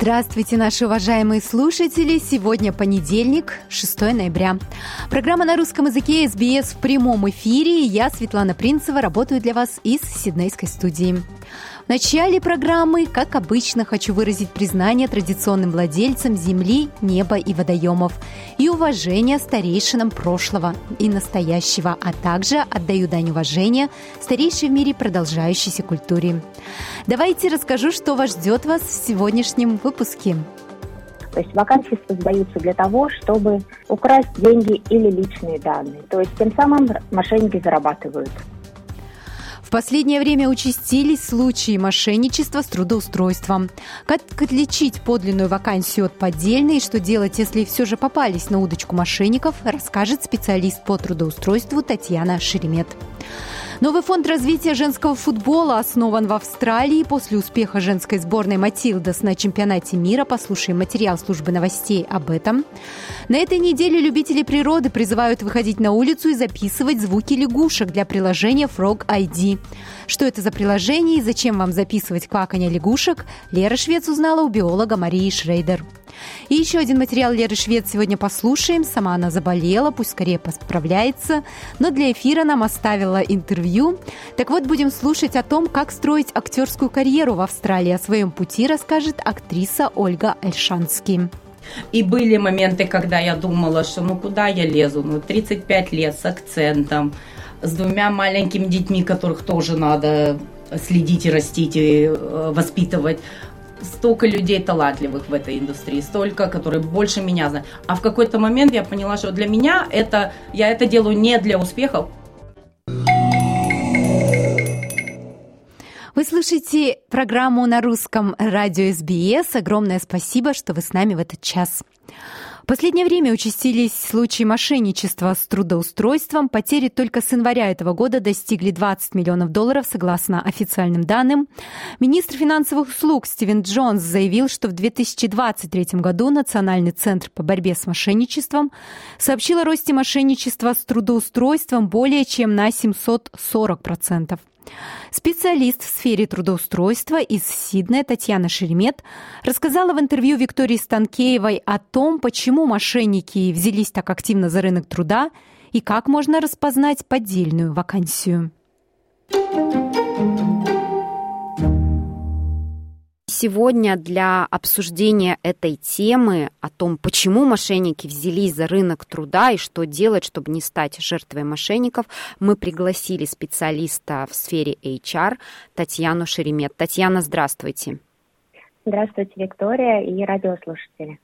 Здравствуйте, наши уважаемые слушатели! Сегодня понедельник, 6 ноября. Программа на русском языке SBS в прямом эфире. Я, Светлана Принцева, работаю для вас из Сиднейской студии. Начале программы, как обычно, хочу выразить признание традиционным владельцам земли, неба и водоемов и уважение старейшинам прошлого и настоящего, а также отдаю дань уважения старейшей в мире продолжающейся культуре. Давайте расскажу, что вас ждет вас в сегодняшнем выпуске. То есть вакансии создаются для того, чтобы украсть деньги или личные данные. То есть тем самым мошенники зарабатывают. В последнее время участились случаи мошенничества с трудоустройством. Как отличить подлинную вакансию от поддельной и что делать, если все же попались на удочку мошенников, расскажет специалист по трудоустройству Татьяна Шеремет. Новый фонд развития женского футбола основан в Австралии после успеха женской сборной «Матилдас» на чемпионате мира. Послушаем материал службы новостей об этом. На этой неделе любители природы призывают выходить на улицу и записывать звуки лягушек для приложения Frog ID. Что это за приложение и зачем вам записывать кваканье лягушек, Лера Швец узнала у биолога Марии Шрейдер. И еще один материал Леры Швед сегодня послушаем. Сама она заболела, пусть скорее посправляется. Но для эфира нам оставила интервью. Так вот, будем слушать о том, как строить актерскую карьеру в Австралии. О своем пути расскажет актриса Ольга Альшанский. И были моменты, когда я думала, что ну куда я лезу, ну 35 лет с акцентом, с двумя маленькими детьми, которых тоже надо следить и растить и э, воспитывать столько людей талантливых в этой индустрии, столько, которые больше меня знают. А в какой-то момент я поняла, что для меня это, я это делаю не для успеха. Вы слушаете программу на русском радио СБС. Огромное спасибо, что вы с нами в этот час последнее время участились случаи мошенничества с трудоустройством. Потери только с января этого года достигли 20 миллионов долларов, согласно официальным данным. Министр финансовых услуг Стивен Джонс заявил, что в 2023 году Национальный центр по борьбе с мошенничеством сообщил о росте мошенничества с трудоустройством более чем на 740%. Специалист в сфере трудоустройства из Сиднея Татьяна Шеремет рассказала в интервью Виктории Станкеевой о том, почему мошенники взялись так активно за рынок труда и как можно распознать поддельную вакансию. Сегодня для обсуждения этой темы о том, почему мошенники взялись за рынок труда и что делать, чтобы не стать жертвой мошенников, мы пригласили специалиста в сфере HR Татьяну Шеремет. Татьяна, здравствуйте. Здравствуйте, Виктория и радиослушатели.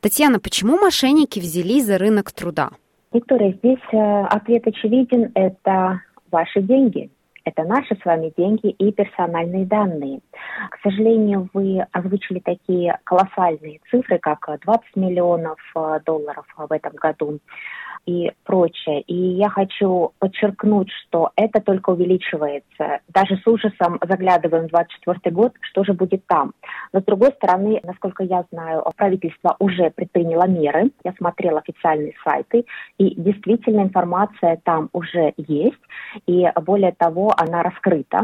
Татьяна, почему мошенники взялись за рынок труда? Виктория, здесь э, ответ очевиден – это ваши деньги – это наши с вами деньги и персональные данные. К сожалению, вы озвучили такие колоссальные цифры, как 20 миллионов э, долларов в этом году и прочее. И я хочу подчеркнуть, что это только увеличивается. Даже с ужасом заглядываем в 2024 год, что же будет там. Но с другой стороны, насколько я знаю, правительство уже предприняло меры. Я смотрела официальные сайты, и действительно информация там уже есть. И более того, она раскрыта.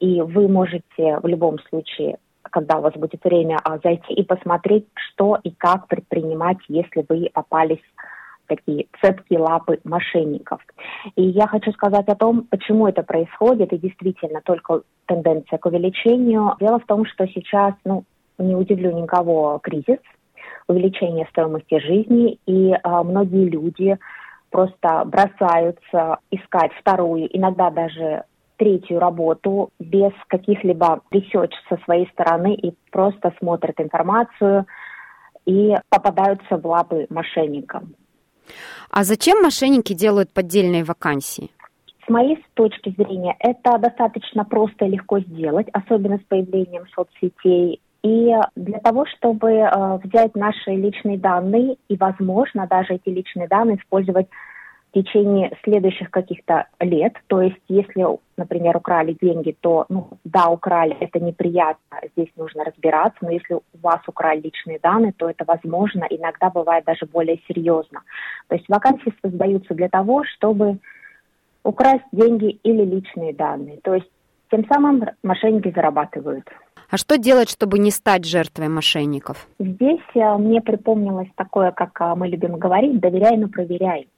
И вы можете в любом случае когда у вас будет время, а, зайти и посмотреть, что и как предпринимать, если вы попались такие цепкие лапы мошенников. И я хочу сказать о том, почему это происходит, и действительно только тенденция к увеличению. Дело в том, что сейчас, ну, не удивлю никого, кризис, увеличение стоимости жизни, и а, многие люди просто бросаются искать вторую, иногда даже третью работу без каких-либо research со своей стороны и просто смотрят информацию и попадаются в лапы мошенникам. А зачем мошенники делают поддельные вакансии? С моей точки зрения, это достаточно просто и легко сделать, особенно с появлением соцсетей И для того, чтобы э, взять наши личные данные и, возможно, даже эти личные данные использовать в течение следующих каких-то лет. То есть, если, например, украли деньги, то, ну, да, украли, это неприятно, здесь нужно разбираться, но если у вас украли личные данные, то это возможно, иногда бывает даже более серьезно. То есть вакансии создаются для того, чтобы украсть деньги или личные данные. То есть тем самым мошенники зарабатывают. А что делать, чтобы не стать жертвой мошенников? Здесь э, мне припомнилось такое, как э, мы любим говорить, доверяй, но проверяй.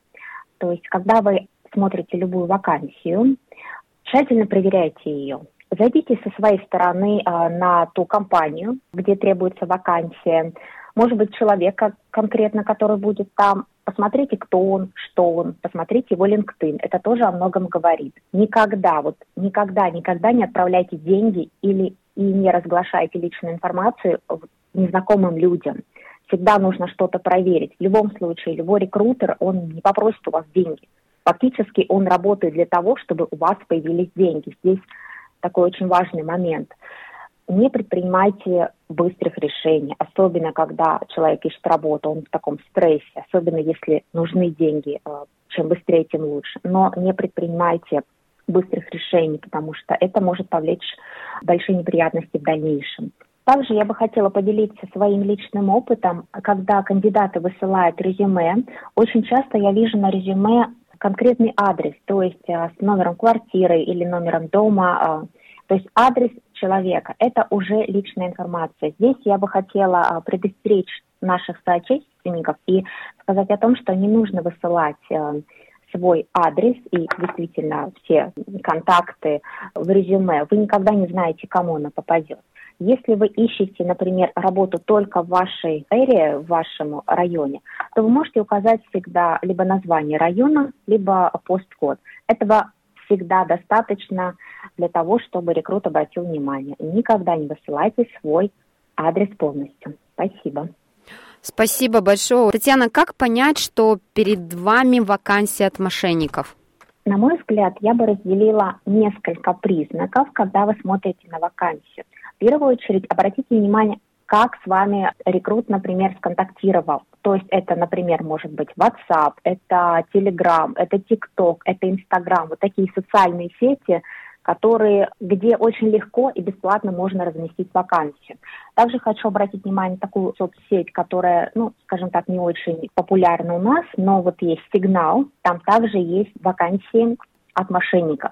То есть, когда вы смотрите любую вакансию, тщательно проверяйте ее. Зайдите со своей стороны э, на ту компанию, где требуется вакансия. Может быть, человека конкретно, который будет там. Посмотрите, кто он, что он, посмотрите его LinkedIn. Это тоже о многом говорит. Никогда, вот никогда, никогда не отправляйте деньги или и не разглашайте личную информацию незнакомым людям всегда нужно что-то проверить. В любом случае, любой рекрутер, он не попросит у вас деньги. Фактически он работает для того, чтобы у вас появились деньги. Здесь такой очень важный момент. Не предпринимайте быстрых решений, особенно когда человек ищет работу, он в таком стрессе, особенно если нужны деньги. Э, чем быстрее, тем лучше. Но не предпринимайте быстрых решений, потому что это может повлечь большие неприятности в дальнейшем. Также я бы хотела поделиться своим личным опытом. Когда кандидаты высылают резюме, очень часто я вижу на резюме конкретный адрес, то есть э, с номером квартиры или номером дома, э, то есть адрес человека. Это уже личная информация. Здесь я бы хотела э, предостеречь наших соотечественников и сказать о том, что не нужно высылать свой адрес и действительно все контакты в резюме. Вы никогда не знаете, кому она попадет. Если вы ищете, например, работу только в вашей эре, в вашем районе, то вы можете указать всегда либо название района, либо посткод. Этого всегда достаточно для того, чтобы рекрут обратил внимание. Никогда не высылайте свой адрес полностью. Спасибо. Спасибо большое. Татьяна, как понять, что перед вами вакансия от мошенников? На мой взгляд, я бы разделила несколько признаков, когда вы смотрите на вакансию первую очередь обратите внимание, как с вами рекрут, например, сконтактировал. То есть это, например, может быть WhatsApp, это Telegram, это TikTok, это Instagram, вот такие социальные сети, которые, где очень легко и бесплатно можно разместить вакансию. Также хочу обратить внимание на такую соцсеть, которая, ну, скажем так, не очень популярна у нас, но вот есть сигнал, там также есть вакансии от мошенников.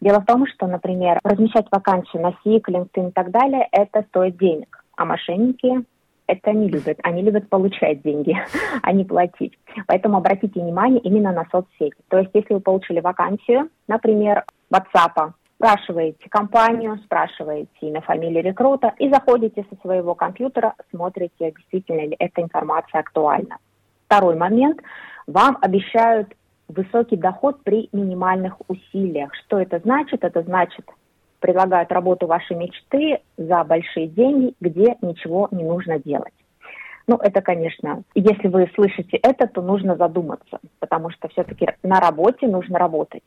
Дело в том, что, например, размещать вакансию на СИК, LinkedIn и так далее, это стоит денег, а мошенники это не любят. Они любят получать деньги, а не платить. Поэтому обратите внимание именно на соцсети. То есть, если вы получили вакансию, например, WhatsApp, спрашиваете компанию, спрашиваете имя, фамилию рекрута и заходите со своего компьютера, смотрите, действительно ли эта информация актуальна. Второй момент. Вам обещают высокий доход при минимальных усилиях. Что это значит? Это значит, предлагают работу вашей мечты за большие деньги, где ничего не нужно делать. Ну, это, конечно, если вы слышите это, то нужно задуматься, потому что все-таки на работе нужно работать,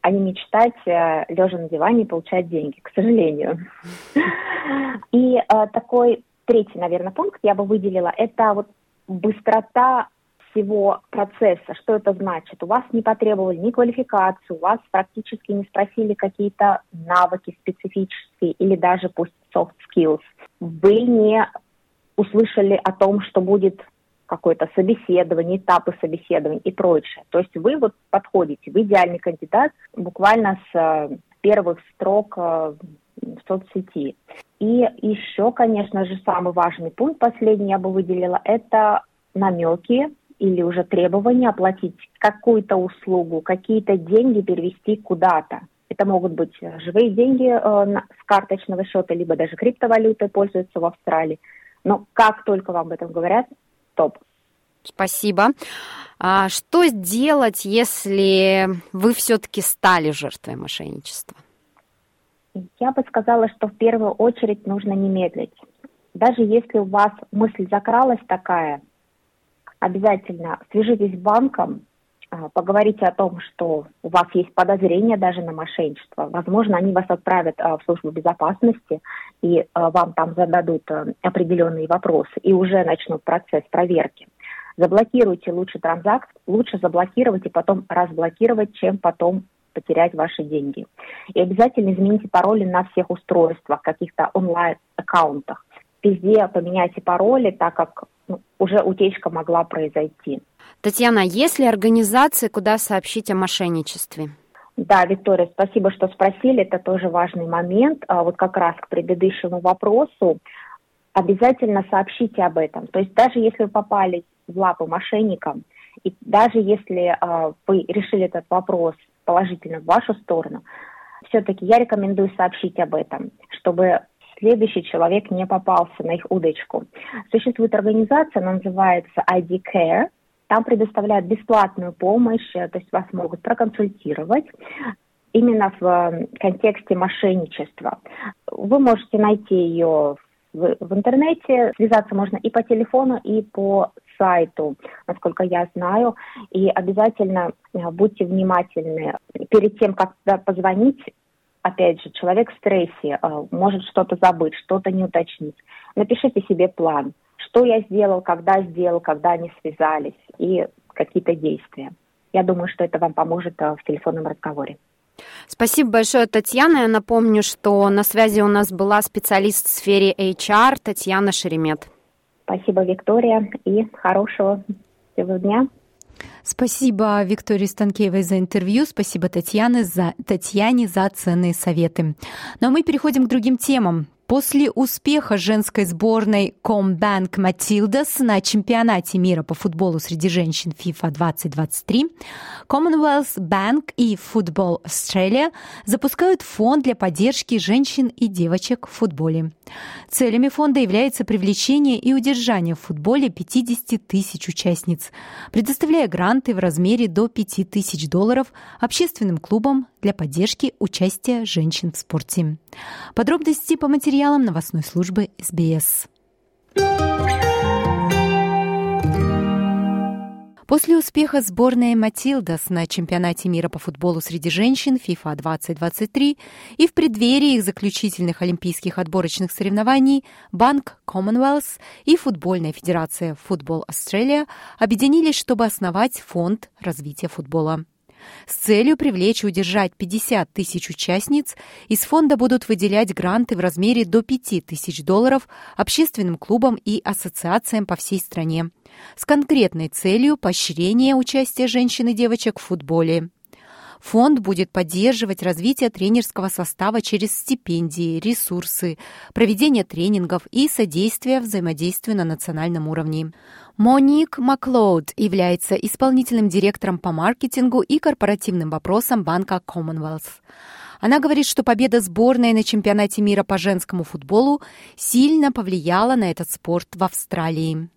а не мечтать, э, лежа на диване и получать деньги, к сожалению. И э, такой третий, наверное, пункт я бы выделила, это вот быстрота всего процесса. Что это значит? У вас не потребовали ни квалификацию, у вас практически не спросили какие-то навыки специфические или даже пусть soft skills. Вы не услышали о том, что будет какое-то собеседование, этапы собеседования и прочее. То есть вы вот подходите, вы идеальный кандидат буквально с э, первых строк э, в соцсети. И еще, конечно же, самый важный пункт, последний я бы выделила, это намеки или уже требование оплатить какую-то услугу, какие-то деньги перевести куда-то. Это могут быть живые деньги э, с карточного счета, либо даже криптовалютой пользуются в Австралии. Но как только вам об этом говорят, стоп. Спасибо. А что сделать, если вы все-таки стали жертвой мошенничества? Я бы сказала, что в первую очередь нужно не медлить. Даже если у вас мысль закралась такая, обязательно свяжитесь с банком, а, поговорите о том, что у вас есть подозрение даже на мошенничество. Возможно, они вас отправят а, в службу безопасности, и а, вам там зададут определенные вопросы, и уже начнут процесс проверки. Заблокируйте лучше транзакт, лучше заблокировать и потом разблокировать, чем потом потерять ваши деньги. И обязательно измените пароли на всех устройствах, каких-то онлайн-аккаунтах. Везде поменяйте пароли, так как ну, уже утечка могла произойти. Татьяна, есть ли организации, куда сообщить о мошенничестве? Да, Виктория, спасибо, что спросили. Это тоже важный момент. А вот как раз к предыдущему вопросу. Обязательно сообщите об этом. То есть даже если вы попали в лапы мошенникам, и даже если э, вы решили этот вопрос положительно в вашу сторону, все-таки я рекомендую сообщить об этом, чтобы следующий человек не попался на их удочку. Существует организация, она называется ID Care, там предоставляют бесплатную помощь, э, то есть вас могут проконсультировать именно в э, контексте мошенничества. Вы можете найти ее в, в интернете, связаться можно и по телефону, и по сайту, насколько я знаю. И обязательно э, будьте внимательны. Перед тем, как позвонить, опять же, человек в стрессе, может что-то забыть, что-то не уточнить. Напишите себе план – что я сделал, когда сделал, когда они связались и какие-то действия. Я думаю, что это вам поможет э, в телефонном разговоре. Спасибо большое, Татьяна. Я напомню, что на связи у нас была специалист в сфере HR Татьяна Шеремет. Спасибо, Виктория, и хорошего всего дня. Спасибо Виктории Станкеевой за интервью. Спасибо Татьяне за, Татьяне за ценные советы. Ну а мы переходим к другим темам. После успеха женской сборной Combank Matildas на чемпионате мира по футболу среди женщин FIFA 2023, Commonwealth Bank и Football Australia запускают фонд для поддержки женщин и девочек в футболе. Целями фонда является привлечение и удержание в футболе 50 тысяч участниц, предоставляя гранты в размере до 5 тысяч долларов общественным клубам для поддержки участия женщин в спорте. Подробности по материалам новостной службы СБС. После успеха сборной Матилдас на чемпионате мира по футболу среди женщин FIFA 2023 и в преддверии их заключительных олимпийских отборочных соревнований Банк Commonwealth и Футбольная федерация Football Australia объединились, чтобы основать фонд развития футбола. С целью привлечь и удержать 50 тысяч участниц из фонда будут выделять гранты в размере до 5 тысяч долларов общественным клубам и ассоциациям по всей стране с конкретной целью поощрения участия женщин и девочек в футболе. Фонд будет поддерживать развитие тренерского состава через стипендии, ресурсы, проведение тренингов и содействие взаимодействию на национальном уровне. Моник Маклоуд является исполнительным директором по маркетингу и корпоративным вопросам банка Commonwealth. Она говорит, что победа сборной на чемпионате мира по женскому футболу сильно повлияла на этот спорт в Австралии.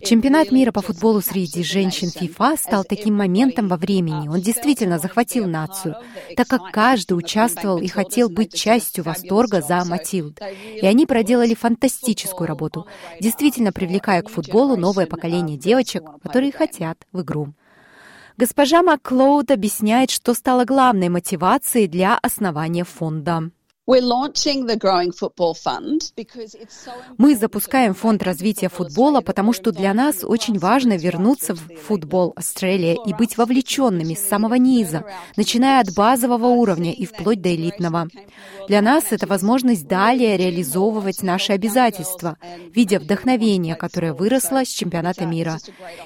Чемпионат мира по футболу среди женщин FIFA стал таким моментом во времени. Он действительно захватил нацию, так как каждый участвовал и хотел быть частью восторга за Матилд. И они проделали фантастическую работу, действительно привлекая к футболу новое поколение девочек, которые хотят в игру. Госпожа Маклоуд объясняет, что стало главной мотивацией для основания фонда. Мы запускаем фонд развития футбола, потому что для нас очень важно вернуться в футбол Австралия и быть вовлеченными с самого низа, начиная от базового уровня и вплоть до элитного. Для нас это возможность далее реализовывать наши обязательства, видя вдохновение, которое выросло с чемпионата мира,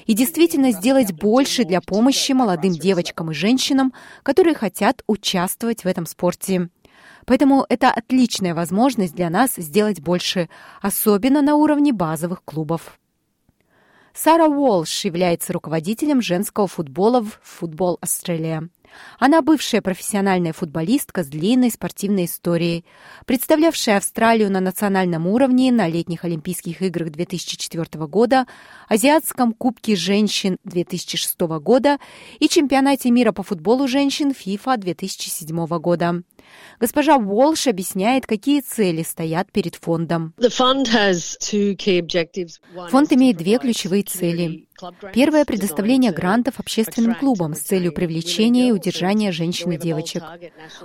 и действительно сделать больше для помощи молодым девочкам и женщинам, которые хотят участвовать в этом спорте. Поэтому это отличная возможность для нас сделать больше, особенно на уровне базовых клубов. Сара Уолш является руководителем женского футбола в Футбол Австралия. Она бывшая профессиональная футболистка с длинной спортивной историей, представлявшая Австралию на национальном уровне на летних Олимпийских играх 2004 года, Азиатском кубке женщин 2006 года и чемпионате мира по футболу женщин FIFA 2007 года. Госпожа Уолш объясняет, какие цели стоят перед фондом. Фонд имеет две ключевые цели. Первое – предоставление грантов общественным клубам с целью привлечения и удержания женщин и девочек.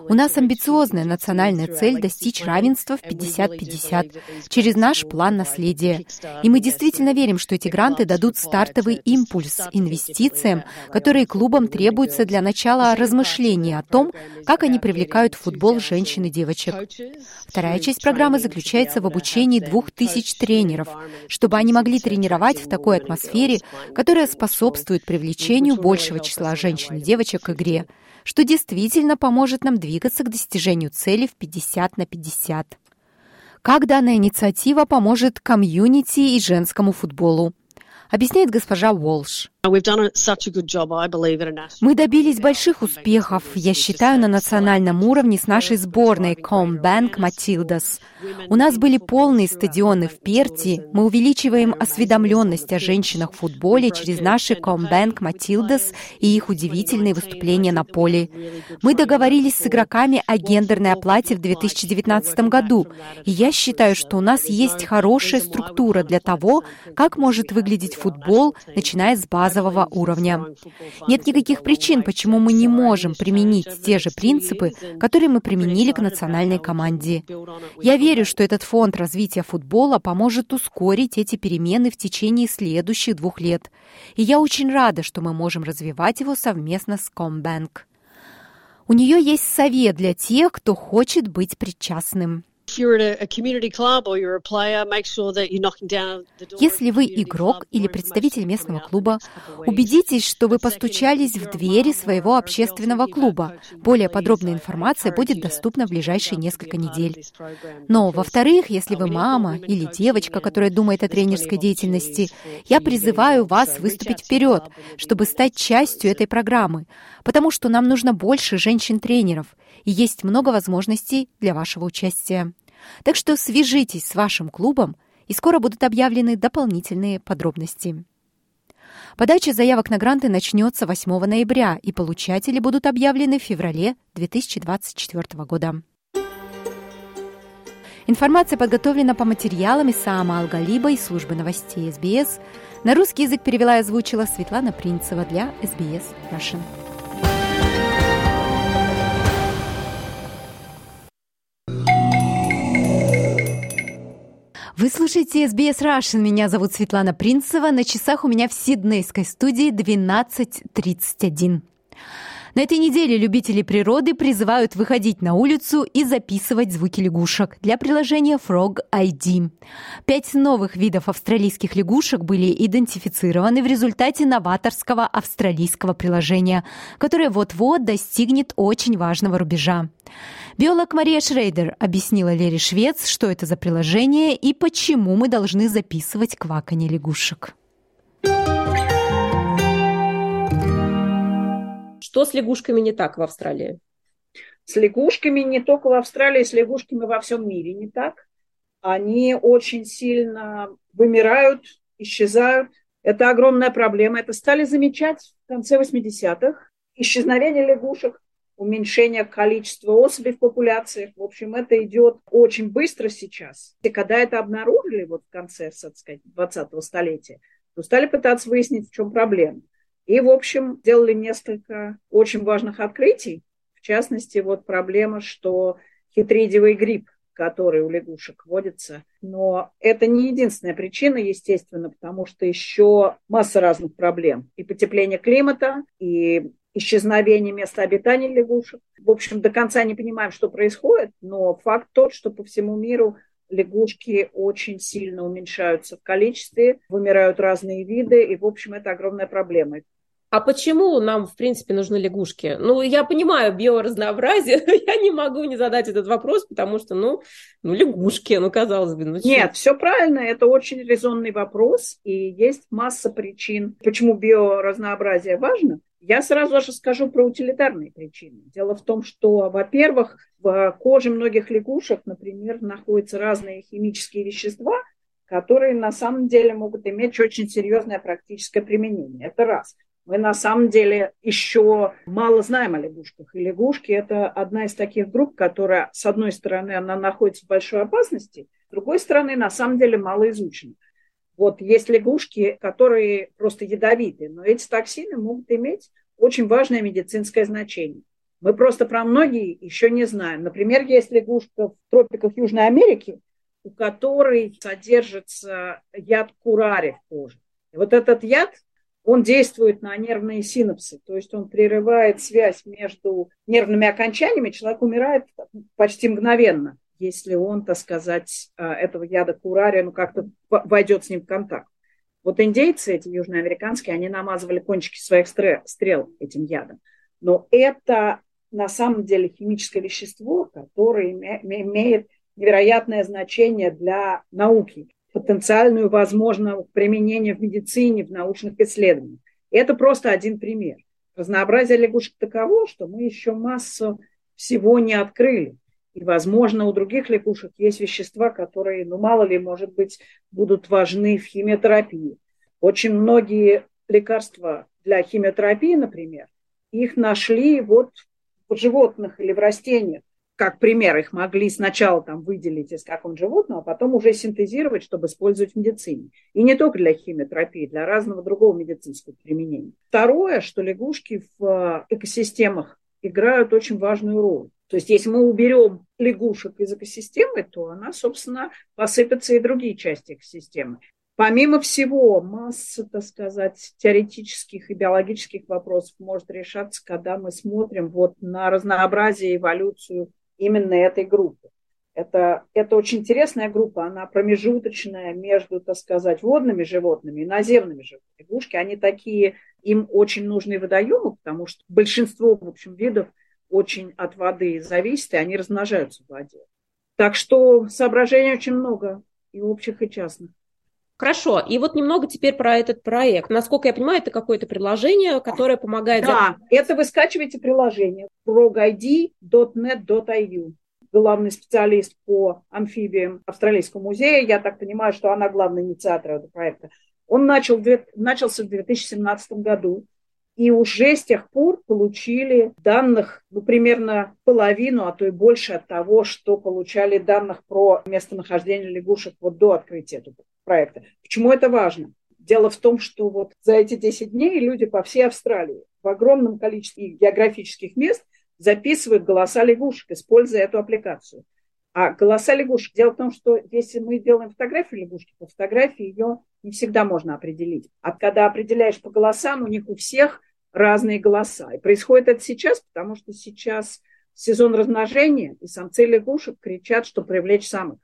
У нас амбициозная национальная цель достичь равенства в 50-50 через наш план наследия. И мы действительно верим, что эти гранты дадут стартовый импульс инвестициям, которые клубам требуются для начала размышления о том, как они привлекают в футбол женщин и девочек. Вторая часть программы заключается в обучении двух тысяч тренеров, чтобы они могли тренировать в такой атмосфере, которая способствует привлечению большего числа женщин и девочек к игре, что действительно поможет нам двигаться к достижению цели в 50 на 50. Как данная инициатива поможет комьюнити и женскому футболу? Объясняет госпожа Уолш. Мы добились больших успехов, я считаю, на национальном уровне с нашей сборной Combank Matildas. У нас были полные стадионы в Перти. Мы увеличиваем осведомленность о женщинах в футболе через наши Combank Matildas и их удивительные выступления на поле. Мы договорились с игроками о гендерной оплате в 2019 году, и я считаю, что у нас есть хорошая структура для того, как может выглядеть футбол, начиная с базы базового уровня. Нет никаких причин, почему мы не можем применить те же принципы, которые мы применили к национальной команде. Я верю, что этот фонд развития футбола поможет ускорить эти перемены в течение следующих двух лет. И я очень рада, что мы можем развивать его совместно с Combank. У нее есть совет для тех, кто хочет быть причастным. Если вы игрок или представитель местного клуба, убедитесь, что вы постучались в двери своего общественного клуба. Более подробная информация будет доступна в ближайшие несколько недель. Но, во-вторых, если вы мама или девочка, которая думает о тренерской деятельности, я призываю вас выступить вперед, чтобы стать частью этой программы, потому что нам нужно больше женщин-тренеров, и есть много возможностей для вашего участия. Так что свяжитесь с вашим клубом, и скоро будут объявлены дополнительные подробности. Подача заявок на гранты начнется 8 ноября, и получатели будут объявлены в феврале 2024 года. Информация подготовлена по материалам Исаама Алгалиба из службы новостей СБС. На русский язык перевела и озвучила Светлана Принцева для СБС Russian. Вы слушаете SBS Russian. Меня зовут Светлана Принцева. На часах у меня в Сиднейской студии 12.31. На этой неделе любители природы призывают выходить на улицу и записывать звуки лягушек для приложения Frog ID. Пять новых видов австралийских лягушек были идентифицированы в результате новаторского австралийского приложения, которое вот-вот достигнет очень важного рубежа. Биолог Мария Шрейдер объяснила Лере Швец, что это за приложение и почему мы должны записывать кваканье лягушек. Что с лягушками не так в Австралии? С лягушками не только в Австралии, с лягушками во всем мире не так. Они очень сильно вымирают, исчезают. Это огромная проблема. Это стали замечать в конце 80-х. Исчезновение лягушек уменьшение количества особей в популяциях. В общем, это идет очень быстро сейчас. И когда это обнаружили вот в конце, так сказать, 20-го столетия, то стали пытаться выяснить, в чем проблема. И, в общем, сделали несколько очень важных открытий. В частности, вот проблема, что хитридиевый грипп, который у лягушек водится. Но это не единственная причина, естественно, потому что еще масса разных проблем. И потепление климата, и исчезновение места обитания лягушек. В общем, до конца не понимаем, что происходит, но факт тот, что по всему миру лягушки очень сильно уменьшаются в количестве, вымирают разные виды, и, в общем, это огромная проблема. А почему нам, в принципе, нужны лягушки? Ну, я понимаю биоразнообразие, но я не могу не задать этот вопрос, потому что, ну, ну лягушки, ну, казалось бы. Ну, Нет, все правильно, это очень резонный вопрос, и есть масса причин, почему биоразнообразие важно. Я сразу же скажу про утилитарные причины. Дело в том, что, во-первых, в коже многих лягушек, например, находятся разные химические вещества, которые на самом деле могут иметь очень серьезное практическое применение. Это раз. Мы на самом деле еще мало знаем о лягушках. И лягушки – это одна из таких групп, которая, с одной стороны, она находится в большой опасности, с другой стороны, на самом деле мало изучена. Вот есть лягушки, которые просто ядовиты, но эти токсины могут иметь очень важное медицинское значение. Мы просто про многие еще не знаем. Например, есть лягушка в тропиках Южной Америки, у которой содержится яд курари в коже. И вот этот яд, он действует на нервные синапсы, то есть он прерывает связь между нервными окончаниями, человек умирает почти мгновенно если он, так сказать, а, этого яда курария, ну, как-то войдет с ним в контакт. Вот индейцы, эти южноамериканские, они намазывали кончики своих стрел этим ядом. Но это на самом деле химическое вещество, которое имеет невероятное значение для науки, потенциальную возможно применение в медицине, в научных исследованиях. это просто один пример. Разнообразие лягушек таково, что мы еще массу всего не открыли. И, возможно, у других лягушек есть вещества, которые, ну, мало ли, может быть, будут важны в химиотерапии. Очень многие лекарства для химиотерапии, например, их нашли вот в животных или в растениях. Как пример, их могли сначала там выделить из какого-нибудь животного, а потом уже синтезировать, чтобы использовать в медицине. И не только для химиотерапии, для разного другого медицинского применения. Второе, что лягушки в экосистемах играют очень важную роль. То есть если мы уберем лягушек из экосистемы, то она, собственно, посыпется и другие части экосистемы. Помимо всего, масса, так сказать, теоретических и биологических вопросов может решаться, когда мы смотрим вот на разнообразие, эволюцию именно этой группы. Это, это очень интересная группа, она промежуточная между, так сказать, водными животными и наземными животными. Лягушки, они такие, им очень нужны водоемы, потому что большинство, в общем, видов – очень от воды зависят, и они размножаются в воде. Так что соображений очень много, и общих, и частных. Хорошо, и вот немного теперь про этот проект. Насколько я понимаю, это какое-то приложение, которое помогает... Да, это вы скачиваете приложение progid.net.iu. Главный специалист по амфибиям Австралийского музея, я так понимаю, что она главный инициатор этого проекта. Он начал, начался в 2017 году и уже с тех пор получили данных, ну, примерно половину, а то и больше от того, что получали данных про местонахождение лягушек вот до открытия этого проекта. Почему это важно? Дело в том, что вот за эти 10 дней люди по всей Австралии в огромном количестве географических мест записывают голоса лягушек, используя эту аппликацию. А голоса лягушек, дело в том, что если мы делаем фотографию лягушки, по фотографии ее не всегда можно определить. А когда определяешь по голосам, у них у всех разные голоса. И происходит это сейчас, потому что сейчас сезон размножения, и самцы лягушек кричат, что привлечь самых.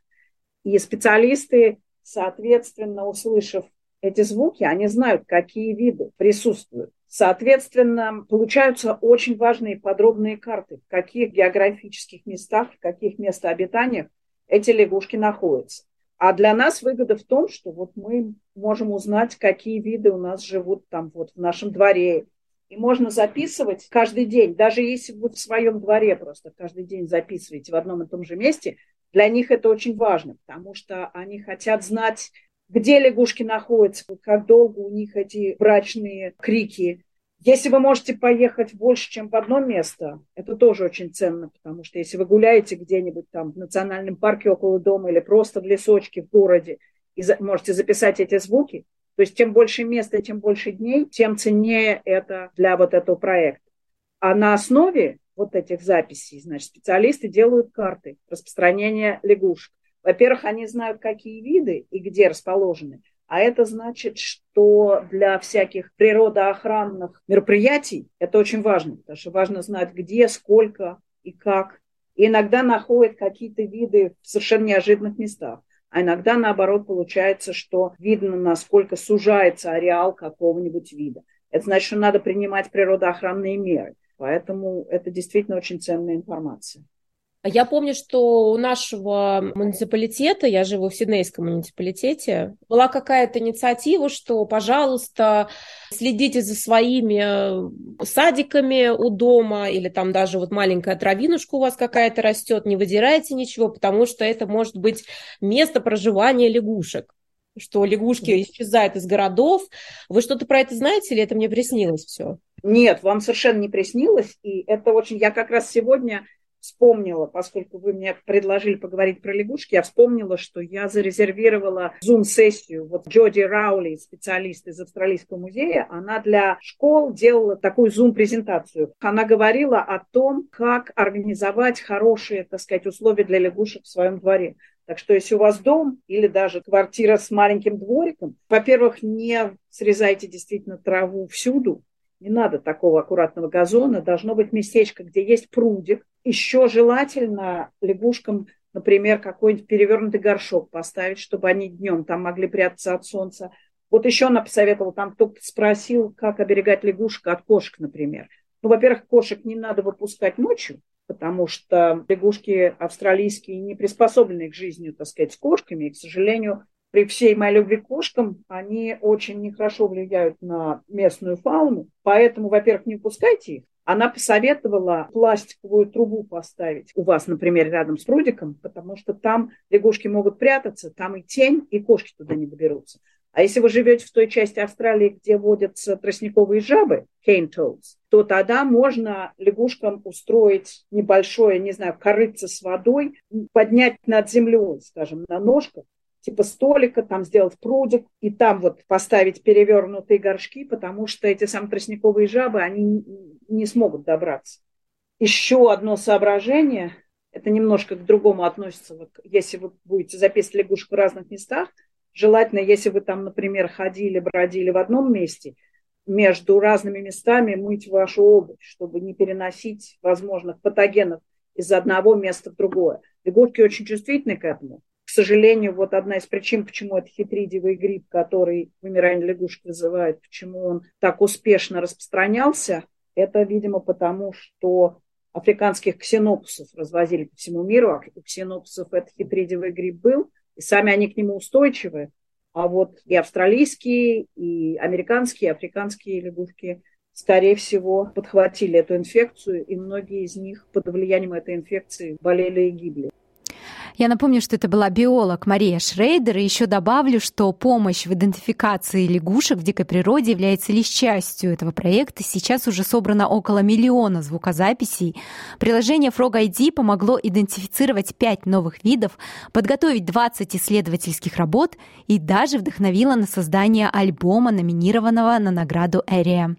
И специалисты, соответственно, услышав эти звуки, они знают, какие виды присутствуют. Соответственно, получаются очень важные подробные карты, в каких географических местах, в каких местообитаниях эти лягушки находятся. А для нас выгода в том, что вот мы можем узнать, какие виды у нас живут там вот в нашем дворе. И можно записывать каждый день, даже если вы в своем дворе просто каждый день записываете в одном и том же месте, для них это очень важно, потому что они хотят знать, где лягушки находятся, как долго у них эти брачные крики, если вы можете поехать больше, чем в одно место, это тоже очень ценно, потому что если вы гуляете где-нибудь там в национальном парке около дома или просто в лесочке в городе и за, можете записать эти звуки, то есть чем больше места, тем больше дней, тем ценнее это для вот этого проекта. А на основе вот этих записей, значит, специалисты делают карты распространения лягушек. Во-первых, они знают, какие виды и где расположены. А это значит, что для всяких природоохранных мероприятий это очень важно, потому что важно знать, где, сколько и как. И иногда находят какие-то виды в совершенно неожиданных местах. А иногда, наоборот, получается, что видно, насколько сужается ареал какого-нибудь вида. Это значит, что надо принимать природоохранные меры. Поэтому это действительно очень ценная информация. Я помню, что у нашего муниципалитета, я живу в Сиднейском муниципалитете, была какая-то инициатива, что, пожалуйста, следите за своими садиками у дома, или там даже вот маленькая травинушка у вас какая-то растет, не выдирайте ничего, потому что это может быть место проживания лягушек что лягушки исчезают из городов. Вы что-то про это знаете или это мне приснилось все? Нет, вам совершенно не приснилось. И это очень... Я как раз сегодня вспомнила, поскольку вы мне предложили поговорить про лягушки, я вспомнила, что я зарезервировала зум-сессию. Вот Джоди Раули, специалист из Австралийского музея, она для школ делала такую зум-презентацию. Она говорила о том, как организовать хорошие, так сказать, условия для лягушек в своем дворе. Так что если у вас дом или даже квартира с маленьким двориком, во-первых, не срезайте действительно траву всюду, не надо такого аккуратного газона, должно быть местечко, где есть прудик. Еще желательно лягушкам, например, какой-нибудь перевернутый горшок поставить, чтобы они днем там могли прятаться от солнца. Вот еще она посоветовала, там кто-то спросил, как оберегать лягушек от кошек, например. Ну, во-первых, кошек не надо выпускать ночью, потому что лягушки австралийские не приспособлены к жизни, так сказать, с кошками. И, к сожалению, при всей моей любви к кошкам, они очень нехорошо влияют на местную фауну. Поэтому, во-первых, не пускайте их. Она посоветовала пластиковую трубу поставить у вас, например, рядом с прудиком, потому что там лягушки могут прятаться, там и тень, и кошки туда не доберутся. А если вы живете в той части Австралии, где водятся тростниковые жабы, cane toads, то тогда можно лягушкам устроить небольшое, не знаю, корыце с водой, поднять над землей, скажем, на ножках, типа столика, там сделать прудик, и там вот поставить перевернутые горшки, потому что эти самые тростниковые жабы, они не смогут добраться. Еще одно соображение, это немножко к другому относится, вот если вы будете записывать лягушек в разных местах, желательно, если вы там, например, ходили, бродили в одном месте, между разными местами мыть вашу обувь, чтобы не переносить возможных патогенов из одного места в другое. Лягушки очень чувствительны к этому сожалению, вот одна из причин, почему это хитридиевый грипп, который вымирание лягушек вызывает, почему он так успешно распространялся, это, видимо, потому что африканских ксенопусов развозили по всему миру, а у ксенопусов это хитридиевый грипп был, и сами они к нему устойчивы, а вот и австралийские, и американские, и африканские лягушки, скорее всего, подхватили эту инфекцию, и многие из них под влиянием этой инфекции болели и гибли. Я напомню, что это была биолог Мария Шрейдер, и еще добавлю, что помощь в идентификации лягушек в дикой природе является лишь частью этого проекта. Сейчас уже собрано около миллиона звукозаписей. Приложение Frog ID помогло идентифицировать пять новых видов, подготовить 20 исследовательских работ и даже вдохновило на создание альбома, номинированного на награду Area.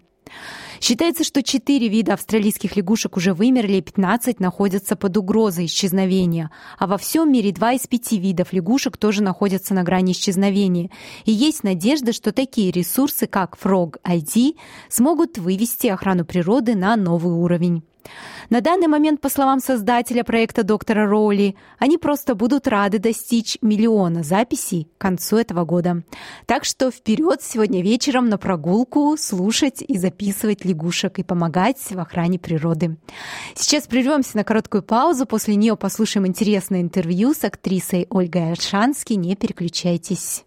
Считается, что четыре вида австралийских лягушек уже вымерли, и 15 находятся под угрозой исчезновения. А во всем мире два из пяти видов лягушек тоже находятся на грани исчезновения. И есть надежда, что такие ресурсы, как Frog ID, смогут вывести охрану природы на новый уровень. На данный момент, по словам создателя проекта доктора Роули, они просто будут рады достичь миллиона записей к концу этого года. Так что вперед сегодня вечером на прогулку слушать и записывать лягушек и помогать в охране природы. Сейчас прервемся на короткую паузу, после нее послушаем интересное интервью с актрисой Ольгой Аршански. Не переключайтесь.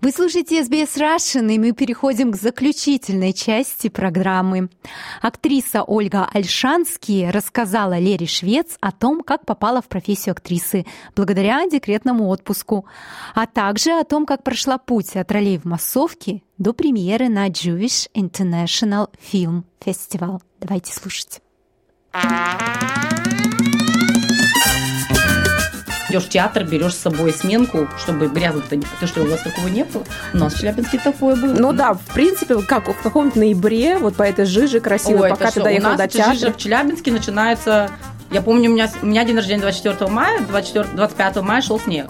Вы слушаете SBS Russian, и мы переходим к заключительной части программы. Актриса Ольга Альшанский рассказала Лере Швец о том, как попала в профессию актрисы благодаря декретному отпуску, а также о том, как прошла путь от ролей в массовке до премьеры на Jewish International Film Festival. Давайте слушать идешь в театр, берешь с собой сменку, чтобы грязно-то не... Потому что у вас такого не было. У нас в Челябинске такое было. Ну да, в принципе, как в каком-то ноябре, вот по этой жиже красивой, Ой, пока ты доехал до театра. жижа в Челябинске начинается... Я помню, у меня, у меня день рождения 24 мая, 24, 25 мая шел снег.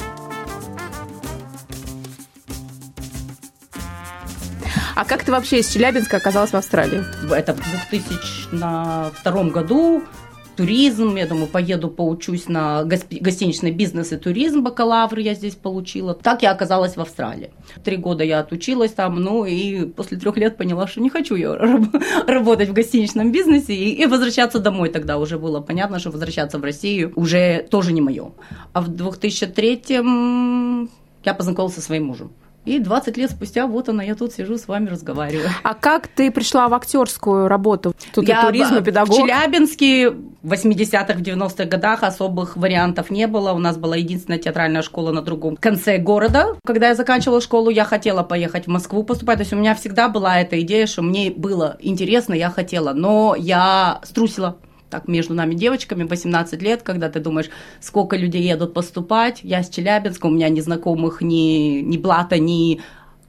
А как ты вообще из Челябинска оказалась в Австралии? Это в 2002 году туризм, я думаю, поеду поучусь на гостиничный бизнес и туризм, бакалавр я здесь получила. Так я оказалась в Австралии. Три года я отучилась там, ну и после трех лет поняла, что не хочу я работать в гостиничном бизнесе и, и возвращаться домой тогда уже было понятно, что возвращаться в Россию уже тоже не мое. А в 2003 я познакомилась со своим мужем. И 20 лет спустя, вот она, я тут сижу с вами разговариваю. А как ты пришла в актерскую работу? Тут я и туризм, и педагог. В Челябинске в 80-х, 90-х годах особых вариантов не было. У нас была единственная театральная школа на другом конце города. Когда я заканчивала школу, я хотела поехать в Москву поступать. То есть у меня всегда была эта идея, что мне было интересно, я хотела. Но я струсила так между нами девочками, 18 лет, когда ты думаешь, сколько людей едут поступать, я с Челябинска, у меня ни знакомых, ни, ни блата, ни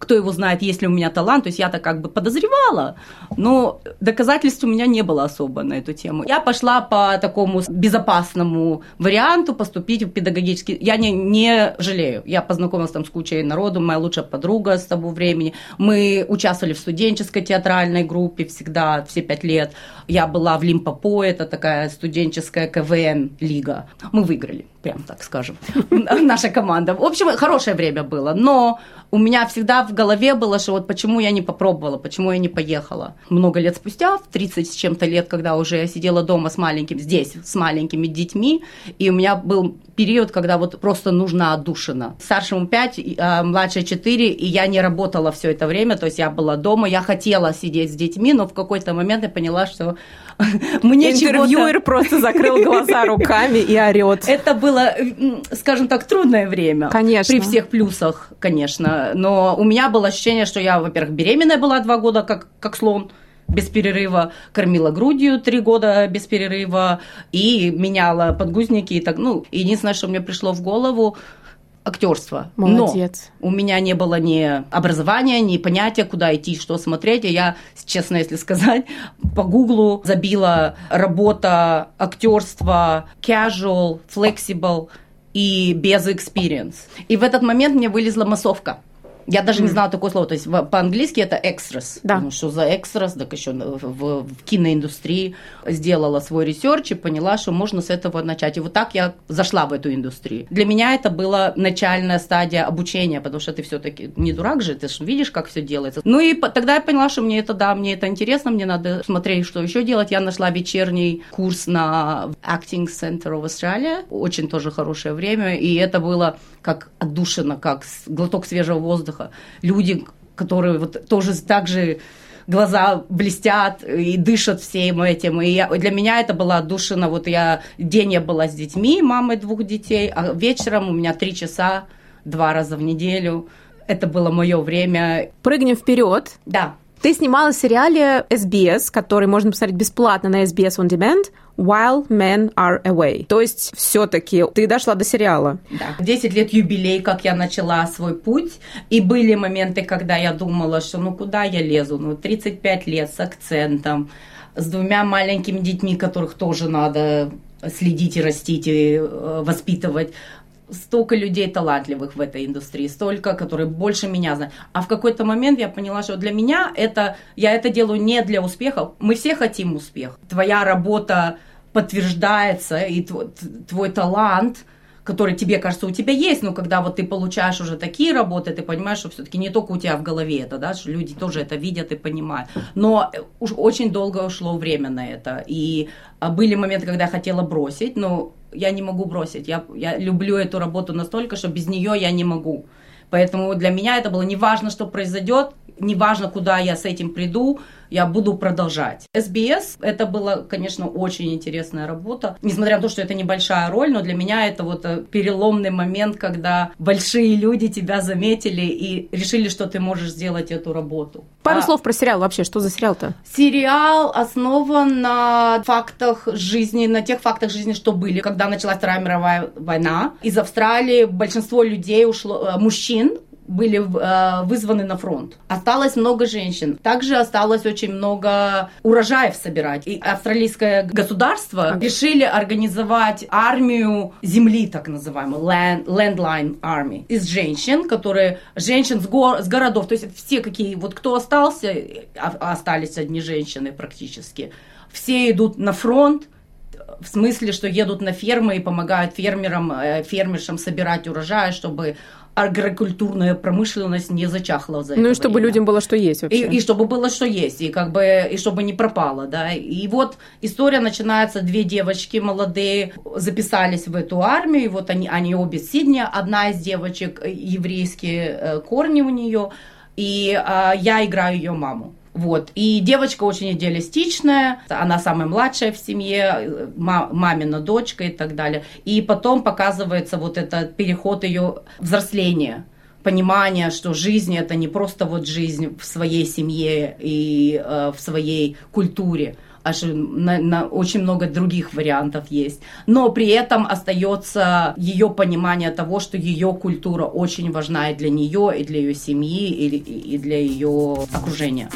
кто его знает, есть ли у меня талант. То есть я-то как бы подозревала, но доказательств у меня не было особо на эту тему. Я пошла по такому безопасному варианту поступить в педагогический. Я не, не жалею. Я познакомилась там с кучей народу, моя лучшая подруга с того времени. Мы участвовали в студенческой театральной группе всегда, все пять лет. Я была в Лимпопо, это такая студенческая КВН-лига. Мы выиграли, прям так скажем, наша команда. В общем, хорошее время было, но у меня всегда в голове было, что вот почему я не попробовала, почему я не поехала. Много лет спустя, в 30 с чем-то лет, когда уже я сидела дома с маленьким, здесь, с маленькими детьми, и у меня был период, когда вот просто нужна отдушина. Старшему 5, а младшей 4, и я не работала все это время, то есть я была дома, я хотела сидеть с детьми, но в какой-то момент я поняла, что мне Интервьюер просто закрыл глаза руками и орет. Это было, скажем так, трудное время. Конечно. При всех плюсах, конечно. Но у меня было ощущение, что я, во-первых, беременная была два года, как, как слон без перерыва, кормила грудью три года без перерыва и меняла подгузники и так, ну, единственное, что мне пришло в голову, актерство. Молодец. Но у меня не было ни образования, ни понятия, куда идти, что смотреть. И я, честно, если сказать, по гуглу забила работа, актерство, casual, flexible и без experience. И в этот момент мне вылезла массовка. Я даже mm. не знала такое слово. То есть по-английски это extras. Да. Ну, что за extras? Так еще в, в, в киноиндустрии сделала свой research и поняла, что можно с этого начать. И вот так я зашла в эту индустрию. Для меня это была начальная стадия обучения, потому что ты все-таки не дурак же, ты же видишь, как все делается. Ну и тогда я поняла, что мне это, да, мне это интересно, мне надо смотреть, что еще делать. Я нашла вечерний курс на Acting Center of Australia. Очень тоже хорошее время. И это было как отдушина, как глоток свежего воздуха. Люди, которые вот тоже так же глаза блестят и дышат всем этим. И я, для меня это была отдушина. Вот я день я была с детьми, мамой двух детей, а вечером у меня три часа два раза в неделю. Это было мое время. Прыгнем вперед. Да. Ты снимала в сериале SBS, который можно посмотреть бесплатно на SBS On Demand, While Men Are Away. То есть все-таки ты дошла до сериала. Да. 10 лет юбилей, как я начала свой путь. И были моменты, когда я думала, что ну куда я лезу? Ну 35 лет с акцентом, с двумя маленькими детьми, которых тоже надо следить и растить и э, воспитывать столько людей талантливых в этой индустрии, столько, которые больше меня знают. А в какой-то момент я поняла, что для меня это, я это делаю не для успеха. Мы все хотим успех. Твоя работа подтверждается, и твой, твой талант, который тебе кажется у тебя есть, но когда вот ты получаешь уже такие работы, ты понимаешь, что все-таки не только у тебя в голове это, да, что люди тоже это видят и понимают. Но уж очень долго ушло время на это. И а, были моменты, когда я хотела бросить, но я не могу бросить. Я, я люблю эту работу настолько, что без нее я не могу. Поэтому для меня это было не важно, что произойдет, неважно, куда я с этим приду, я буду продолжать. СБС это была, конечно, очень интересная работа. Несмотря на то, что это небольшая роль, но для меня это вот э, переломный момент, когда большие люди тебя заметили и решили, что ты можешь сделать эту работу. Пару а, слов про сериал вообще. Что за сериал-то? Сериал основан на фактах жизни, на тех фактах жизни, что были, когда началась Вторая мировая война. Из Австралии большинство людей ушло, э, мужчин были э, вызваны на фронт. Осталось много женщин. Также осталось очень много урожаев собирать. И австралийское государство решили организовать армию земли, так называемую, land, landline army, из женщин, которые, женщин с, гор, с городов, то есть все какие, вот кто остался, а, остались одни женщины практически, все идут на фронт, в смысле, что едут на фермы и помогают фермерам, э, фермершам собирать урожай, чтобы агрокультурная промышленность не зачахла за Ну это и чтобы время. людям было что есть вообще. И, и чтобы было что есть, и как бы и чтобы не пропало, да. И вот история начинается, две девочки молодые записались в эту армию, и вот они, они обе с Сиднея, одна из девочек э, еврейские э, корни у нее, и э, я играю ее маму. Вот. И девочка очень идеалистичная, она самая младшая в семье, ма- мамина дочка и так далее. И потом показывается вот этот переход ее взросления понимание, что жизнь это не просто вот жизнь в своей семье и э, в своей культуре, а что на, на очень много других вариантов есть. Но при этом остается ее понимание того, что ее культура очень важна и для нее, и для ее семьи, и, и для ее окружения.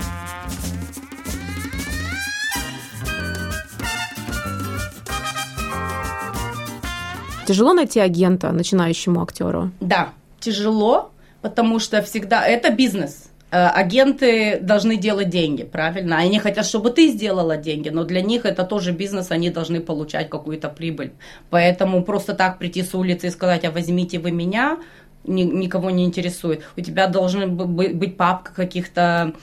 Тяжело найти агента начинающему актеру. Да, тяжело, потому что всегда это бизнес. Э, Агенты должны делать деньги, правильно? Они хотят, чтобы ты сделала деньги, но для них это тоже бизнес, они должны получать какую-то прибыль. Поэтому просто так прийти с улицы и сказать, а возьмите вы меня, ни- никого не интересует. У тебя бы- быть папка каких-то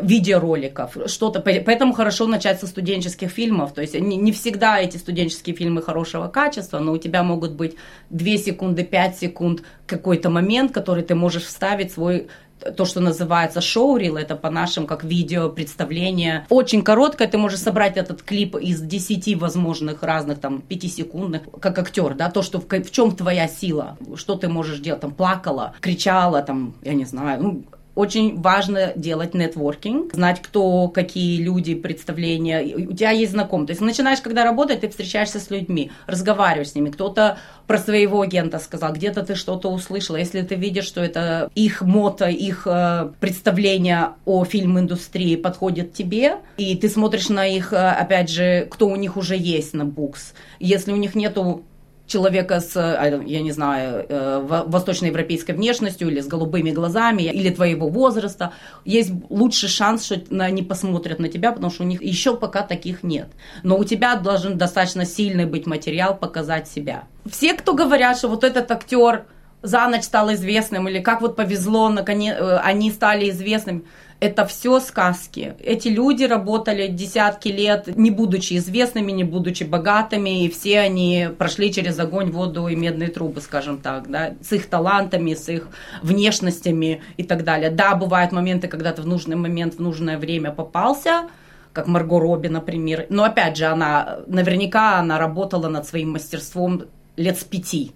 видеороликов, что-то. По- Поэтому хорошо начать со студенческих фильмов. То есть не, не всегда эти студенческие фильмы хорошего качества, но у тебя могут быть 2 секунды, 5 секунд какой-то момент, который ты можешь вставить свой то, что называется шоурил, это по нашим как видео представление. Очень короткое, ты можешь собрать этот клип из 10 возможных разных, там, 5-секундных, как актер, да, то, что в, в чем твоя сила, что ты можешь делать, там, плакала, кричала, там, я не знаю, ну, очень важно делать нетворкинг, знать, кто, какие люди, представления. У тебя есть знакомые. То есть начинаешь, когда работать, ты встречаешься с людьми, разговариваешь с ними. Кто-то про своего агента сказал, где-то ты что-то услышала. Если ты видишь, что это их мото, их э, представление о фильм-индустрии подходит тебе, и ты смотришь на их, э, опять же, кто у них уже есть на букс. Если у них нету человека с, а, я не знаю, э, во- восточноевропейской внешностью или с голубыми глазами, или твоего возраста, есть лучший шанс, что они посмотрят на тебя, потому что у них еще пока таких нет. Но у тебя должен достаточно сильный быть материал показать себя. Все, кто говорят, что вот этот актер за ночь стал известным, или как вот повезло, наконец, э, они стали известными. Это все сказки. Эти люди работали десятки лет, не будучи известными, не будучи богатыми, и все они прошли через огонь, воду и медные трубы, скажем так, да, с их талантами, с их внешностями и так далее. Да, бывают моменты, когда ты в нужный момент, в нужное время попался, как Марго Робби, например. Но опять же, она наверняка она работала над своим мастерством лет с пяти.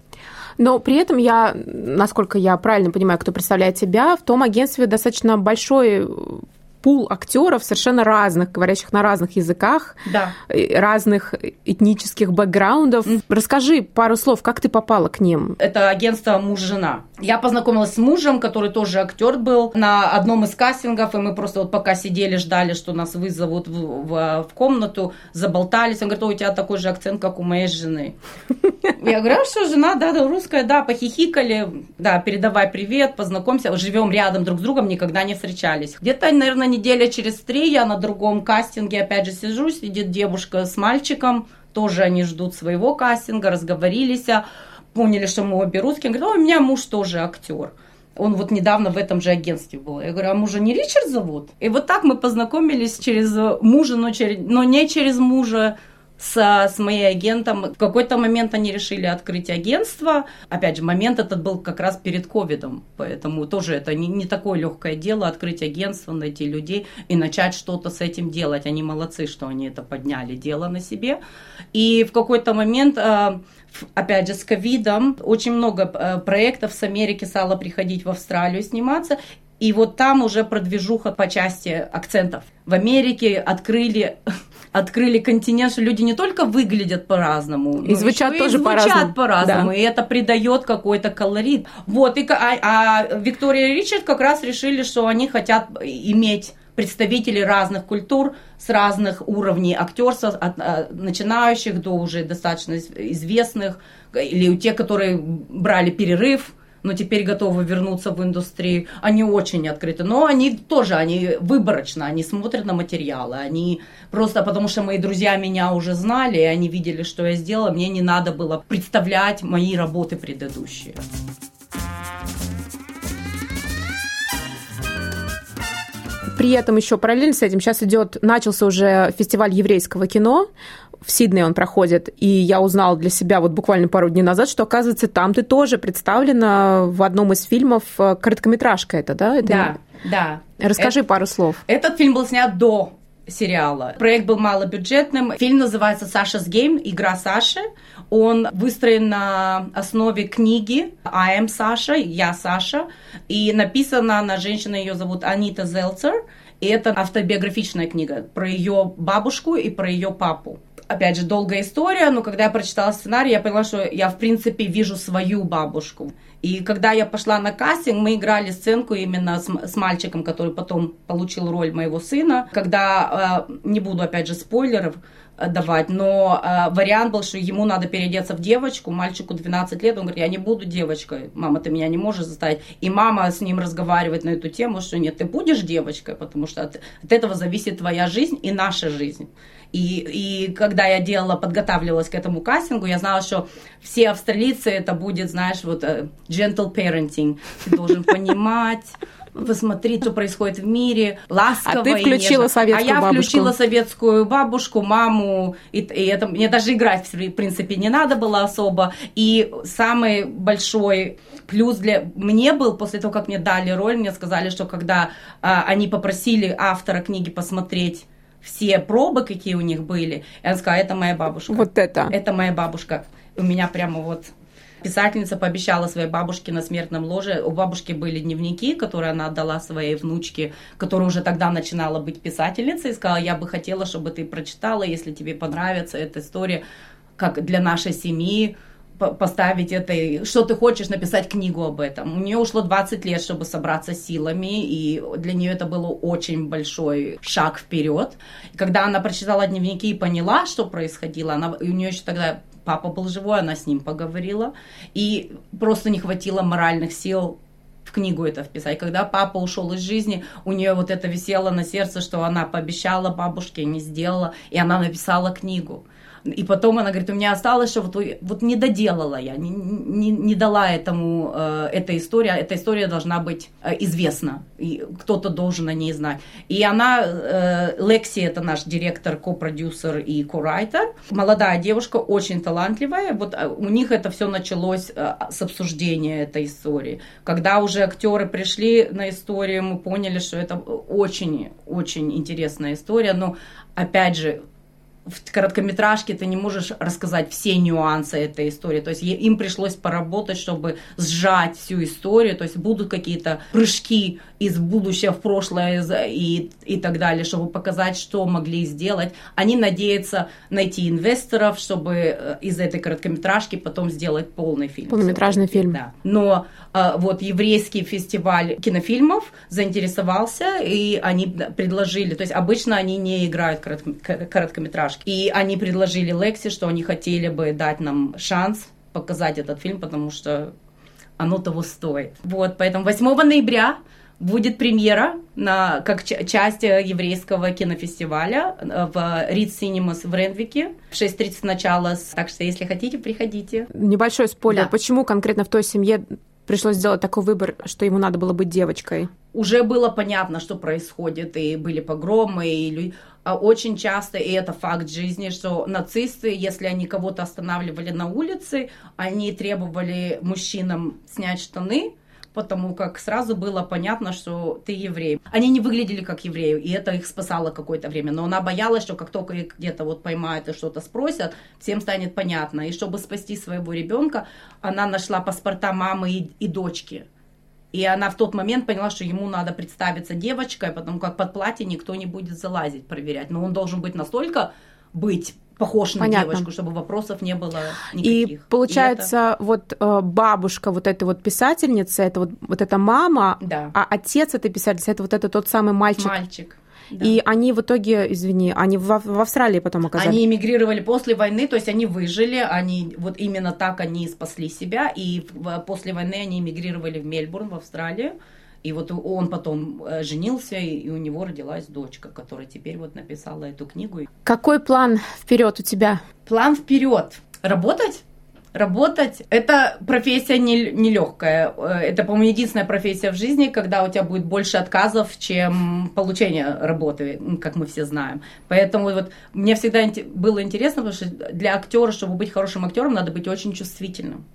Но при этом я, насколько я правильно понимаю, кто представляет тебя, в том агентстве достаточно большой пул актеров совершенно разных, говорящих на разных языках, Да. э, разных этнических бэкграундов. Расскажи пару слов, как ты попала к ним? Это агентство муж-жена. Я познакомилась с мужем, который тоже актер был на одном из кастингов, и мы просто вот пока сидели, ждали, что нас вызовут в, в- в комнату, заболтались. Он говорит, «О, у тебя такой же акцент, как у моей жены. Я говорю, а что, жена, да, да, русская, да, похихикали, да, передавай привет, познакомься, живем рядом друг с другом, никогда не встречались. Где-то, наверное, неделя через три я на другом кастинге опять же сижу, сидит девушка с мальчиком, тоже они ждут своего кастинга, разговорились, поняли, что мы обе русские. Он говорит, «О, у меня муж тоже актер. Он вот недавно в этом же агентстве был. Я говорю, а мужа не Ричард зовут? И вот так мы познакомились через мужа, но, через, но не через мужа, с, с моей агентом. В какой-то момент они решили открыть агентство. Опять же, момент этот был как раз перед ковидом, поэтому тоже это не, не такое легкое дело открыть агентство, найти людей и начать что-то с этим делать. Они молодцы, что они это подняли, дело на себе. И в какой-то момент э, опять же, с ковидом очень много э, проектов с Америки стало приходить в Австралию сниматься. И вот там уже продвижуха по части акцентов. В Америке открыли, открыли континент, что люди не только выглядят по-разному, И звучат тоже по-разному. по-разному. Да. И это придает какой-то колорит. Вот, и, а, а Виктория и Ричард как раз решили, что они хотят иметь представителей разных культур с разных уровней актерства, от э, начинающих до уже достаточно из- известных, или у тех, которые брали перерыв, но теперь готовы вернуться в индустрию. Они очень открыты, но они тоже, они выборочно, они смотрят на материалы, они просто потому что мои друзья меня уже знали, и они видели, что я сделала, мне не надо было представлять мои работы предыдущие. При этом еще параллельно с этим сейчас идет, начался уже фестиваль еврейского кино. В Сиднее он проходит, и я узнала для себя вот буквально пару дней назад, что, оказывается, там ты тоже представлена в одном из фильмов, э, короткометражка это, да? Это... Да, да. Расскажи это, пару слов. Этот фильм был снят до сериала. Проект был малобюджетным. Фильм называется «Саша's Game», «Игра Саши». Он выстроен на основе книги «I am Саша», «Я Саша». И написана она, женщина, ее зовут Анита Зелцер. И это автобиографичная книга про ее бабушку и про ее папу опять же, долгая история, но когда я прочитала сценарий, я поняла, что я, в принципе, вижу свою бабушку. И когда я пошла на кастинг, мы играли сценку именно с, с мальчиком, который потом получил роль моего сына. Когда, э, не буду, опять же, спойлеров, давать, но э, вариант был, что ему надо переодеться в девочку, мальчику 12 лет, он говорит, я не буду девочкой, мама, ты меня не можешь заставить. И мама с ним разговаривает на эту тему, что нет, ты будешь девочкой, потому что от, от этого зависит твоя жизнь и наша жизнь. И, и когда я делала, подготавливалась к этому кастингу, я знала, что все австралийцы это будет, знаешь, вот uh, gentle parenting. Ты должен понимать, посмотри, что происходит в мире, ласково А ты включила советскую А я бабушку. включила советскую бабушку, маму, и, и это мне даже играть, в принципе, не надо было особо. И самый большой плюс для мне был, после того, как мне дали роль, мне сказали, что когда а, они попросили автора книги посмотреть все пробы, какие у них были. И она сказала, это моя бабушка. Вот это. Это моя бабушка. У меня прямо вот Писательница пообещала своей бабушке на смертном ложе. У бабушки были дневники, которые она отдала своей внучке, которая уже тогда начинала быть писательницей, и сказала, я бы хотела, чтобы ты прочитала, если тебе понравится эта история, как для нашей семьи, поставить это, что ты хочешь написать книгу об этом. У нее ушло 20 лет, чтобы собраться силами, и для нее это был очень большой шаг вперед. когда она прочитала дневники и поняла, что происходило, она, у нее еще тогда папа был живой, она с ним поговорила, и просто не хватило моральных сил в книгу это вписать. Когда папа ушел из жизни, у нее вот это висело на сердце, что она пообещала бабушке, не сделала, и она написала книгу. И потом она говорит, у меня осталось, что вот, вот не доделала я, не, не, не дала этому э, эта история, эта история должна быть э, известна, и кто-то должен о ней знать. И она, э, Лекси, это наш директор, ко-продюсер и ко-райтер, молодая девушка, очень талантливая, вот э, у них это все началось э, с обсуждения этой истории. Когда уже актеры пришли на историю, мы поняли, что это очень-очень интересная история, но опять же, в короткометражке ты не можешь рассказать все нюансы этой истории. То есть им пришлось поработать, чтобы сжать всю историю. То есть будут какие-то прыжки из будущего в прошлое и, и так далее, чтобы показать, что могли сделать. Они надеются найти инвесторов, чтобы э, из этой короткометражки потом сделать полный фильм. Полнометражный фильм. Да. Но э, вот еврейский фестиваль кинофильмов заинтересовался, и они предложили, то есть обычно они не играют короткометражки. И они предложили Лекси, что они хотели бы дать нам шанс показать этот фильм, потому что оно того стоит. Вот, поэтому 8 ноября будет премьера на, как часть еврейского кинофестиваля э, в Рид Cinemas в Ренвике. В 6.30 начало, так что если хотите, приходите. Небольшой спойлер. Да. Почему конкретно в той семье пришлось сделать такой выбор, что ему надо было быть девочкой? Уже было понятно, что происходит, и были погромы, и а очень часто, и это факт жизни, что нацисты, если они кого-то останавливали на улице, они требовали мужчинам снять штаны, потому как сразу было понятно, что ты еврей. Они не выглядели как евреи, и это их спасало какое-то время. Но она боялась, что как только их где-то вот поймают и что-то спросят, всем станет понятно. И чтобы спасти своего ребенка, она нашла паспорта мамы и, и дочки. И она в тот момент поняла, что ему надо представиться девочкой, потому как под платье никто не будет залазить, проверять. Но он должен быть настолько быть похож на Понятно. девочку, чтобы вопросов не было никаких. И получается, и это... вот э, бабушка вот этой вот писательницы, это вот, вот эта мама, да. а отец этой писательницы, это вот это тот самый мальчик. Мальчик. Да. И они в итоге, извини, они в, в Австралии потом оказались? Они эмигрировали после войны, то есть они выжили, они вот именно так они спасли себя, и после войны они эмигрировали в Мельбурн, в Австралию. И вот он потом э, женился, и у него родилась дочка, которая теперь вот написала эту книгу. Какой план вперед у тебя? План вперед. Работать? Работать – это профессия нелегкая. Не, не это, по-моему, единственная профессия в жизни, когда у тебя будет больше отказов, чем получение работы, как мы все знаем. Поэтому вот мне всегда было интересно, потому что для актера, чтобы быть хорошим актером, надо быть очень чувствительным.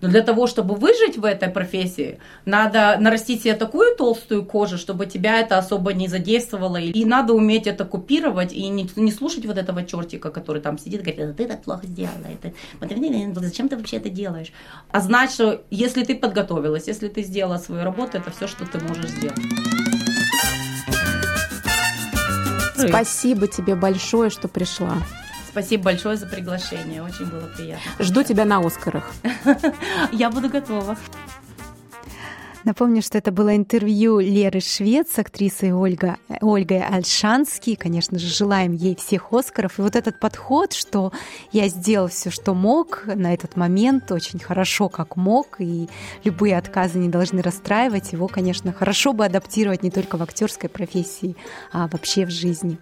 Но для того, чтобы выжить в этой профессии, надо нарастить себе такую толстую кожу, чтобы тебя это особо не задействовало. И надо уметь это купировать и не, не слушать вот этого чертика, который там сидит и говорит, ты так плохо сделала. Это, зачем ты вообще это делаешь? А знать, что если ты подготовилась, если ты сделала свою работу, это все, что ты можешь сделать. Спасибо тебе большое, что пришла. Спасибо большое за приглашение. Очень было приятно. Жду тебя на Оскарах. Я буду готова. Напомню, что это было интервью Леры Швец с актрисой Ольга, Ольгой Альшански. Конечно же, желаем ей всех Оскаров. И вот этот подход, что я сделал все, что мог на этот момент, очень хорошо, как мог, и любые отказы не должны расстраивать, его, конечно, хорошо бы адаптировать не только в актерской профессии, а вообще в жизни.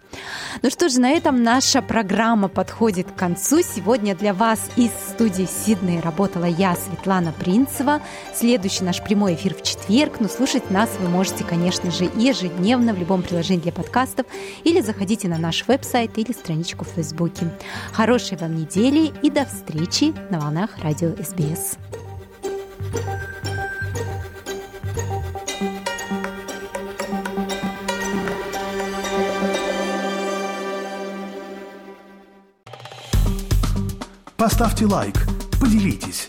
Ну что же, на этом наша программа подходит к концу. Сегодня для вас из студии Сиднey работала я, Светлана Принцева. Следующий наш прямой эфир в четверг, но слушать нас вы можете, конечно же, ежедневно в любом приложении для подкастов или заходите на наш веб-сайт или страничку в Фейсбуке. Хорошей вам недели и до встречи на волнах радио СБС. Поставьте лайк, поделитесь,